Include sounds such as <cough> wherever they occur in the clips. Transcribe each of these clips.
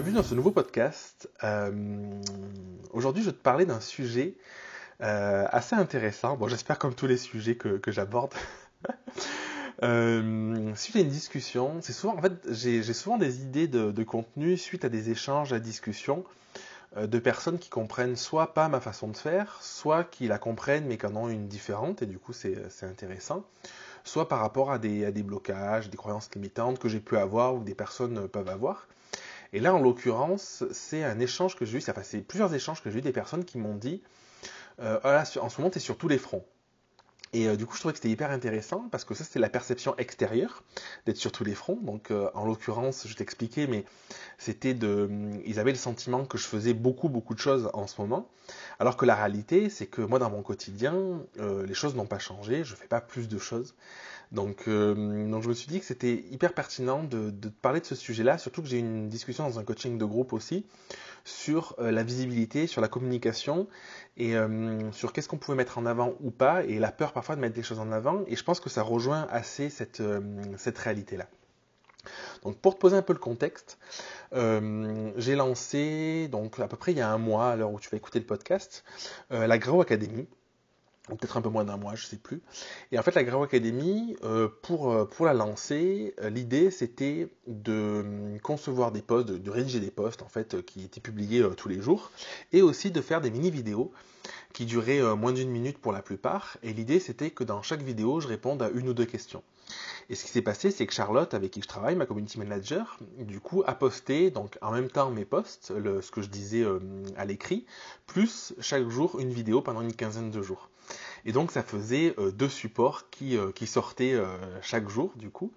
bienvenue dans ce nouveau podcast. Euh, Aujourd'hui, je vais te parler d'un sujet euh, assez intéressant. Bon, j'espère comme tous les sujets que, que j'aborde. suite à une discussion, c'est souvent, en fait, j'ai souvent des idées de, de, contenu suite à des échanges, à discussions euh, de personnes qui comprennent soit pas ma façon de faire, soit qui la comprennent mais qui en ont une différente, et du coup, c'est intéressant soit par rapport à des, à des, blocages, des croyances limitantes que j'ai pu avoir ou que des personnes peuvent avoir. Et là, en l'occurrence, c'est un échange que j'ai eu, enfin, c'est plusieurs échanges que j'ai eu des personnes qui m'ont dit euh, en ce moment, tu es sur tous les fronts. Et euh, du coup, je trouvais que c'était hyper intéressant parce que ça, c'était la perception extérieure d'être sur tous les fronts. Donc, euh, en l'occurrence, je t'expliquais, mais c'était de. Ils avaient le sentiment que je faisais beaucoup, beaucoup de choses en ce moment. Alors que la réalité, c'est que moi, dans mon quotidien, les choses n'ont pas changé. Je fais pas plus de choses. Donc, euh, donc je me suis dit que c'était hyper pertinent de, de, parler de ce sujet-là, surtout que j'ai eu une discussion dans un coaching de groupe aussi sur euh, la visibilité, sur la communication et euh, sur qu'est-ce qu'on pouvait mettre en avant ou pas et la peur parfois de mettre des choses en avant. Et je pense que ça rejoint assez cette, euh, cette réalité-là. Donc pour te poser un peu le contexte, euh, j'ai lancé donc à peu près il y a un mois à l'heure où tu vas écouter le podcast, euh, la Grow Academy peut-être un peu moins d'un mois, je sais plus. Et en fait, la Grau Academy, euh, pour, euh, pour la lancer, euh, l'idée c'était de concevoir des posts, de, de, rédiger des posts en fait qui étaient publiés tous les jours, et aussi de faire des mini-vidéos qui duraient moins d'une minute pour la plupart. Et l'idée c'était que dans chaque vidéo, je réponde à une ou deux questions. Et ce qui s'est passé, c'est que Charlotte, avec qui je travaille, ma community manager, du coup, a posté donc en même temps mes posts, ce que je disais euh, à l'écrit, plus chaque jour une vidéo pendant une quinzaine de jours. Et donc ça faisait euh, deux supports qui, euh, sortaient chaque jour, du coup,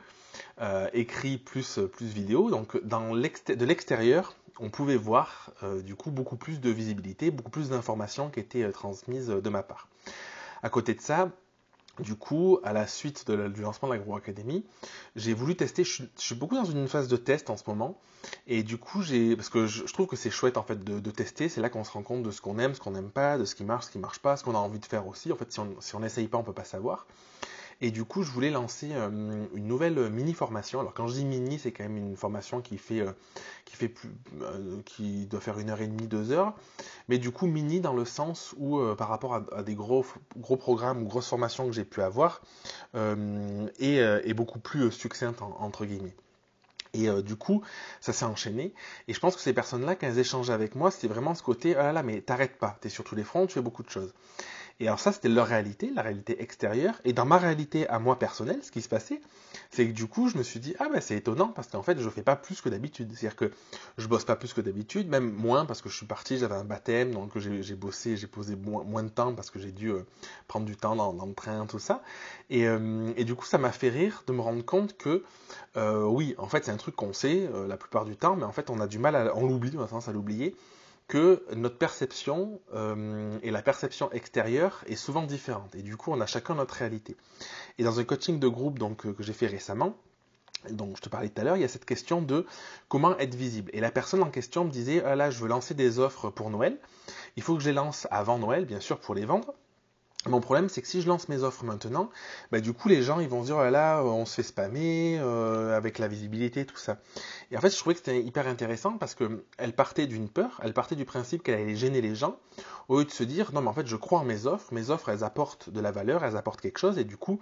écrit plus, plus vidéo. Donc de l'extérieur, on pouvait voir du coup beaucoup plus de visibilité, beaucoup plus d'informations qui étaient transmises de ma part. À côté de ça, du coup, à la suite du lancement de l'Agro Academy, j'ai voulu tester. Je, suis beaucoup dans une phase de test en ce moment, et du coup, j'ai parce que je, trouve que c'est chouette en fait de, tester. C'est là qu'on se rend compte de ce qu'on aime, ce qu'on n'aime pas, de ce qui marche, ce qui marche pas, ce qu'on a envie de faire aussi. En fait, si on si n'essaye pas, on peut pas savoir. Et du coup, je voulais lancer euh, une nouvelle mini formation. Alors quand je dis mini, c'est quand même une formation qui fait euh, qui fait plus, euh, qui doit faire une heure et demie, deux heures. Mais du coup, mini dans le sens où par rapport à, des gros gros programmes ou grosses formations que j'ai pu avoir, est, beaucoup plus succincte en, entre guillemets. Et euh, du coup, ça s'est enchaîné. Et je pense que ces personnes-là, quand elles échangeaient avec moi, c'était vraiment ce côté, ah là là, mais t'arrêtes pas, t'es sur tous les fronts, tu fais beaucoup de choses. Et alors ça, c'était leur réalité, la réalité extérieure. Et dans ma réalité à moi personnelle, ce qui se passait, c'est que du coup, je me suis dit, ah ben c'est étonnant parce qu'en fait, je fais pas plus que d'habitude. C'est-à-dire que je bosse pas plus que d'habitude, même moins parce que je suis parti, j'avais un baptême, donc j'ai bossé, j'ai posé moins, de temps parce que j'ai dû euh, prendre du temps dans, dans, le train, tout ça. Et, euh, et du coup, ça m'a fait rire de me rendre compte que, euh, oui, en fait, c'est un truc qu'on sait la plupart du temps, mais en fait, on a du mal à, on l'oublie, on a à l'oublier que notre perception euh, et la perception extérieure est souvent différente. Et du coup, on a chacun notre réalité. Et dans un coaching de groupe donc, que j'ai fait récemment, donc je te parlais tout à l'heure, il y a cette question de comment être visible. Et la personne en question me disait, ah là, je veux lancer des offres pour Noël. Il faut que je les lance avant Noël, bien sûr, pour les vendre. Mon problème, c'est que si je lance mes offres maintenant, bah, du coup, les gens, ils vont se dire, oh là là, on se fait spammer, euh, avec la visibilité, tout ça. Et en fait, je trouvais que c'était hyper intéressant parce que elle partait d'une peur, elle partait du principe qu'elle allait gêner les gens, au lieu de se dire, non, mais en fait, je crois en mes offres, mes offres, elles apportent de la valeur, elles apportent quelque chose, et du coup,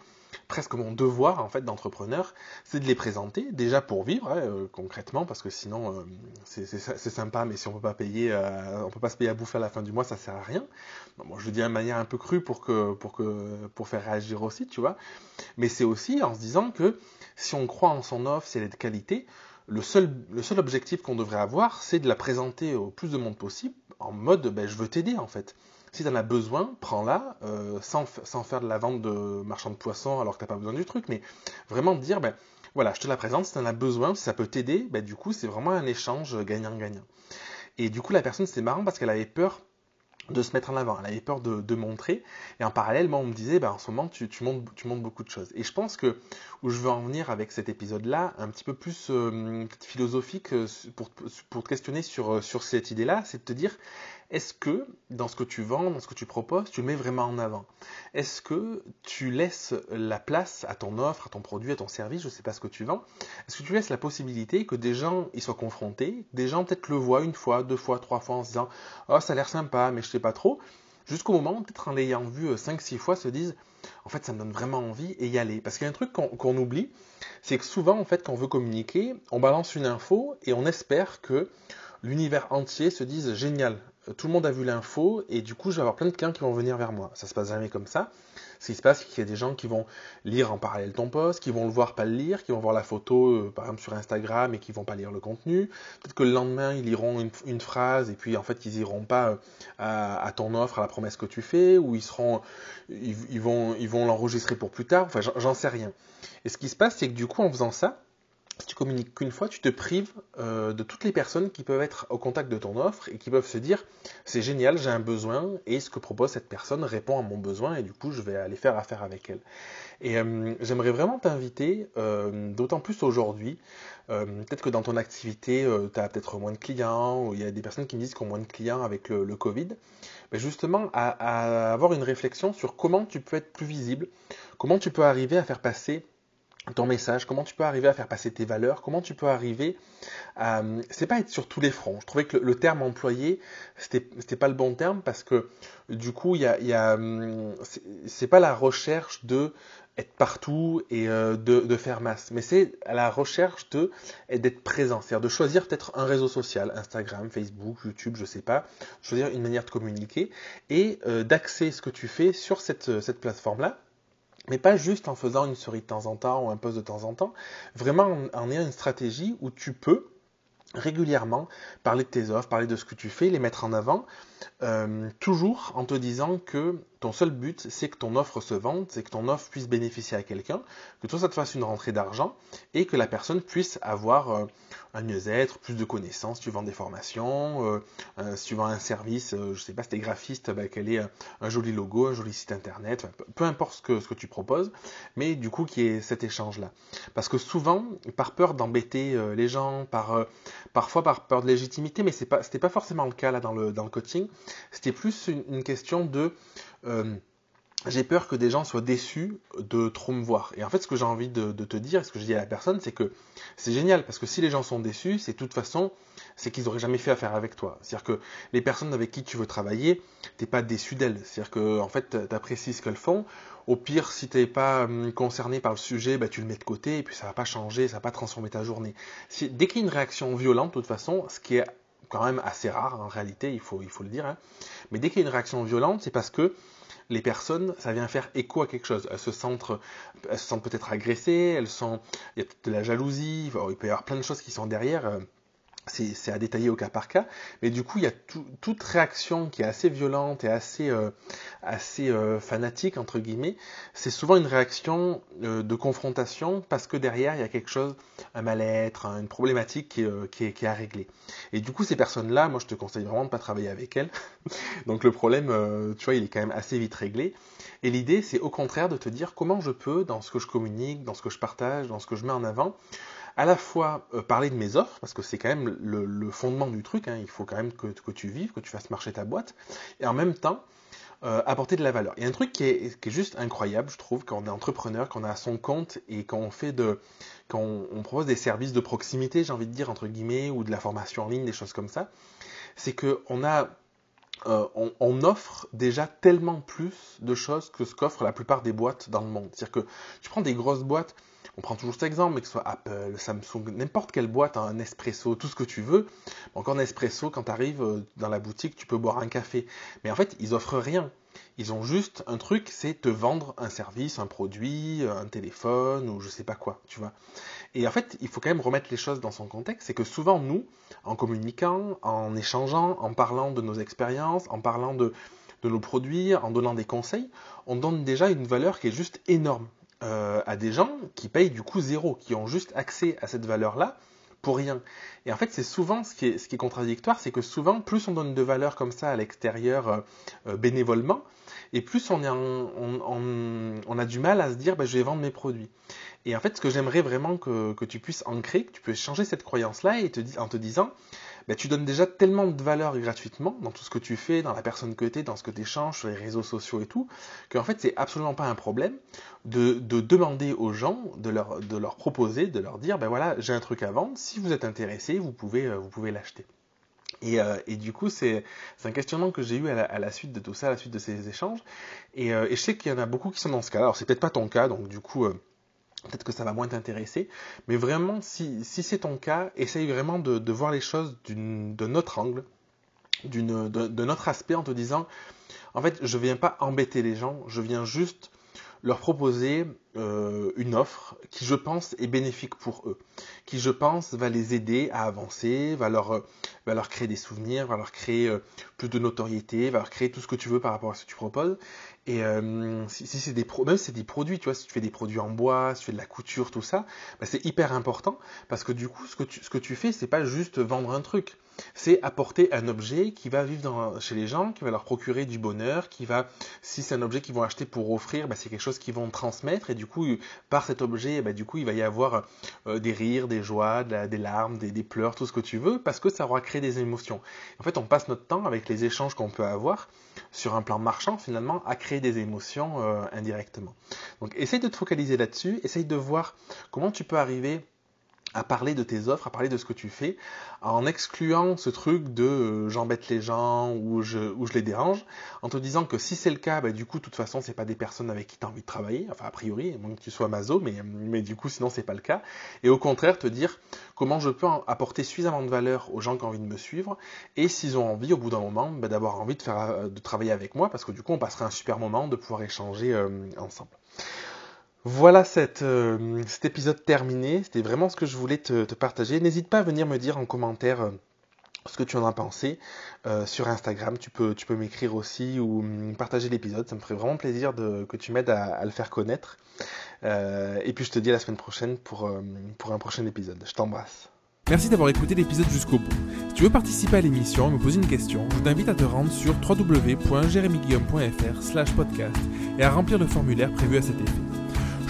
presque mon devoir, en fait, d'entrepreneur, c'est de les présenter, déjà pour vivre, hein, euh, concrètement, parce que sinon, euh, c'est sympa, mais si on peut pas payer, euh, on peut pas se payer à bouffer à la fin du mois, ça sert à rien. Je le dis de manière un peu crue pour que, pour que, pour faire réagir aussi, tu vois. Mais c'est aussi en se disant que si on croit en son offre, si elle est de qualité, le seul, le seul objectif qu'on devrait avoir, c'est de la présenter au plus de monde possible en mode ben, je veux t'aider en fait. Si tu en as besoin, prends-la, euh, sans, sans, faire de la vente de marchand de poissons alors que tu pas besoin du truc, mais vraiment dire ben, voilà, je te la présente, si tu as besoin, si ça peut t'aider, ben, du coup c'est vraiment un échange gagnant-gagnant. Et du coup la personne c'était marrant parce qu'elle avait peur de se mettre en avant, elle avait peur de, de, montrer, et en parallèle, moi on me disait, bah, en ce moment tu, tu, montres, tu beaucoup de choses. Et je pense que où je veux en venir avec cet épisode-là, un petit peu plus euh, philosophique, euh, pour, pour te questionner sur, sur cette idée-là, c'est de te dire, est-ce que dans ce que tu vends, dans ce que tu proposes, tu mets vraiment en avant? Est-ce que tu laisses la place à ton offre, à ton produit, à ton service, je ne sais pas ce que tu vends. Est-ce que tu laisses la possibilité que des gens y soient confrontés, des gens peut-être le voient une fois, deux fois, trois fois en se disant Oh, ça a l'air sympa, mais je ne sais pas trop jusqu'au moment, peut-être en l'ayant vu 5-6 euh, fois, se disent en fait ça me donne vraiment envie et y aller. Parce qu'il y a un truc qu'on oublie, c'est que souvent en fait quand on veut communiquer, on balance une info et on espère que l'univers entier se dise génial, tout le monde a vu l'info et du coup je vais avoir plein de clients qui vont venir vers moi. Ça se passe jamais comme ça. Ce qui se passe, c'est qu'il y a des gens qui vont lire en parallèle ton post, qui vont le voir, pas le lire, qui vont voir la photo, euh, par exemple sur Instagram, et qui vont pas lire le contenu. Peut-être que le lendemain, ils liront une, phrase, et puis en fait, ils iront pas euh, à, ton offre, à la promesse que tu fais, ou ils seront, ils, vont, ils vont l'enregistrer pour plus tard. Enfin, j'en sais rien. Et ce qui se passe, c'est que du coup, en faisant ça, tu communiques qu'une fois, tu te prives euh, de toutes les personnes qui peuvent être au contact de ton offre et qui peuvent se dire c'est génial, j'ai un besoin et ce que propose cette personne répond à mon besoin et du coup je vais aller faire affaire avec elle. Et euh, j'aimerais vraiment t'inviter, euh, d'autant plus aujourd'hui, peut-être que dans ton activité, tu as peut-être moins de clients, ou il y a des personnes qui me disent qu'ils ont moins de clients avec le, Covid, mais justement à avoir une réflexion sur comment tu peux être plus visible, comment tu peux arriver à faire passer ton message, comment tu peux arriver à faire passer tes valeurs, comment tu peux arriver à... C'est pas être sur tous les fronts. Je trouvais que le, terme employé, c'était, pas le bon terme parce que du coup, il y a, a c'est, pas la recherche de être partout et euh, de, faire masse, mais c'est la recherche de d'être présent, c'est-à-dire de choisir peut-être un réseau social, Instagram, Facebook, YouTube, je sais pas, choisir une manière de communiquer et euh, d'axer ce que tu fais sur cette plateforme-là mais pas juste en faisant une souris de temps en temps ou un post de temps en temps, vraiment en, ayant une stratégie où tu peux régulièrement parler de tes offres, parler de ce que tu fais, les mettre en avant, euh, toujours en te disant que ton seul but, c'est que ton offre se vende, c'est que ton offre puisse bénéficier à quelqu'un, que toi, ça te fasse une rentrée d'argent et que la personne puisse avoir euh, un mieux-être, plus de connaissances. Si tu vends des formations, euh, euh, tu vends un service, je sais pas, si tu es graphiste, bah, qu'elle ait un joli logo, un joli site internet, peu, importe ce que, ce que tu proposes, mais du coup, qui est cet échange-là. Parce que souvent, par peur d'embêter les gens, par, parfois par peur de légitimité, mais ce n'était pas, forcément le cas là dans le, dans le coaching, c'était plus une question de euh, j'ai peur que des gens soient déçus de trop me voir. Et en fait, ce que j'ai envie de, te dire, ce que je dis à la personne, c'est que c'est génial, parce que si les gens sont déçus, c'est de toute façon, c'est qu'ils n'auraient jamais fait affaire avec toi. C'est-à-dire que les personnes avec qui tu veux travailler, t'es pas déçu d'elles. C'est-à-dire que, en fait, apprécies ce qu'elles font. Au pire, si tu n'es pas hum, concerné par le sujet, bah, tu le mets de côté, et puis ça va pas changer, ça va pas transformer ta journée. dès qu'il y a une réaction violente, de toute façon, ce qui est quand même assez rare en réalité, il faut, il faut le dire, hein, mais dès qu'il y a une réaction violente, c'est parce que les personnes, ça vient faire écho à quelque chose. Elles se sentent, elles se peut-être agressées, elles sont, il y a peut-être de la jalousie, il peut y avoir plein de choses qui sont derrière. Euh, c'est à détailler au cas par cas, mais du coup, il y a toute réaction qui est assez violente et assez, euh, assez euh, fanatique, entre guillemets, c'est souvent une réaction euh, de confrontation parce que derrière, il y a quelque chose, un mal-être, une problématique qui, qui, est, qui, est, à régler. Et du coup, ces personnes-là, moi, je te conseille vraiment de pas travailler avec elles. <laughs> Donc le problème, tu vois, il est quand même assez vite réglé. Et l'idée, c'est au contraire de te dire comment je peux, dans ce que je communique, dans ce que je partage, dans ce que je mets en avant, à la fois euh, parler de mes offres, parce que c'est quand même le, fondement du truc, hein, il faut quand même que, tu vives, que tu fasses marcher ta boîte, et en même temps euh, apporter de la valeur. Il y a un truc qui est, juste incroyable, je trouve, quand on est entrepreneur, quand on a son compte et quand on fait de, quand on, propose des services de proximité, j'ai envie de dire entre guillemets, ou de la formation en ligne, des choses comme ça, c'est que on a euh, on, offre déjà tellement plus de choses que ce qu'offrent la plupart des boîtes dans le monde. C'est-à-dire que tu prends des grosses boîtes, on prend toujours cet exemple, mais que ce soit Apple, Samsung, n'importe quelle boîte, un espresso, tout ce que tu veux. Encore un espresso, quand tu arrives euh, dans la boutique, tu peux boire un café. Mais en fait, ils offrent rien. Ils ont juste un truc, c'est te vendre un service, un produit, un téléphone ou je sais pas quoi, tu vois. Et en fait, il faut quand même remettre les choses dans son contexte. C'est que souvent, nous, en communiquant, en échangeant, en parlant de nos expériences, en parlant de, nos produits, en donnant des conseils, on donne déjà une valeur qui est juste énorme. Euh, à des gens qui payent du coup zéro, qui ont juste accès à cette valeur-là pour rien. Et en fait, c'est souvent ce qui est, ce qui est contradictoire, c'est que souvent, plus on donne de valeur comme ça à l'extérieur euh, euh, bénévolement, et plus on, est on, on, a du mal à se dire, bah, je vais vendre mes produits. Et en fait, ce que j'aimerais vraiment que, que, tu puisses ancrer, que tu puisses changer cette croyance-là et te, en te disant, ben, tu donnes déjà tellement de valeur gratuitement dans tout ce que tu fais, dans la personne que tu es, dans ce que tu échanges sur les réseaux sociaux et tout, qu'en fait, c'est absolument pas un problème de, demander aux gens, de leur, de leur proposer, de leur dire, ben voilà, j'ai un truc à vendre, si vous êtes intéressé, vous pouvez, euh, vous pouvez l'acheter. Euh, et, du coup, c'est un questionnement que j'ai eu à la, suite de tout ça, à la suite de ces échanges. Et, euh, je sais qu'il y en a beaucoup qui sont dans ce cas. Alors, c'est peut-être pas ton cas, donc du coup, peut-être que ça va moins t'intéresser. Mais vraiment, si, c'est ton cas, essaye vraiment de, voir les choses de notre angle, de, de notre aspect, en te disant, en fait, je viens pas embêter les gens, je viens juste leur proposer euh, une offre qui, je pense, est bénéfique pour eux, qui, je pense, va les aider à avancer, va leur, euh, va leur créer des souvenirs, va leur créer euh, plus de notoriété, va leur créer tout ce que tu veux par rapport à ce que tu proposes. Et si, c'est des même si c'est des produits, tu vois, si tu fais des produits en bois, si tu fais de la couture, tout ça, bah, c'est hyper important parce que du coup, ce que tu, ce que tu fais, c'est pas juste vendre un truc c'est apporter un objet qui va vivre chez les gens, qui va leur procurer du bonheur, qui va, si c'est un objet qu'ils vont acheter pour offrir, bah, c'est quelque chose qu'ils vont transmettre et du coup, par cet objet, bah, du coup, il va y avoir euh, des rires, des joies, des larmes, des, pleurs, tout ce que tu veux, parce que ça aura créé des émotions. En fait, on passe notre temps avec les échanges qu'on peut avoir sur un plan marchand, finalement, à créer des émotions euh, indirectement. Donc, essaye de te focaliser là-dessus, essaye de voir comment tu peux arriver à parler de tes offres, à parler de ce que tu fais, en excluant ce truc de euh, j'embête les gens ou je, les dérange, en te disant que si c'est le cas, bah, du coup, de toute façon, c'est pas des personnes avec qui tu as envie de travailler, enfin, a priori, moins que tu sois maso, mais, mais du coup, sinon, c'est pas le cas. Et au contraire, te dire comment je peux apporter suffisamment de valeur aux gens qui ont envie de me suivre, et s'ils ont envie, au bout d'un moment, bah, d'avoir envie de, euh, travailler avec moi, parce que du coup, on passera un super moment de pouvoir échanger euh, ensemble. Voilà euh, cet épisode terminé. C'était vraiment ce que je voulais te, partager. N'hésite pas à venir me dire en commentaire euh, ce que tu en as pensé euh, sur Instagram. Tu peux, m'écrire aussi ou partager l'épisode. Ça me ferait vraiment plaisir que tu m'aides à, le faire connaître. et puis je te dis à la semaine prochaine pour, un prochain épisode. Je t'embrasse. Merci d'avoir écouté l'épisode jusqu'au bout. Si tu veux participer à l'émission me poser une question, je t'invite à te rendre sur www.jeremyguillaume.fr slash podcast et à remplir le formulaire prévu à cet effet.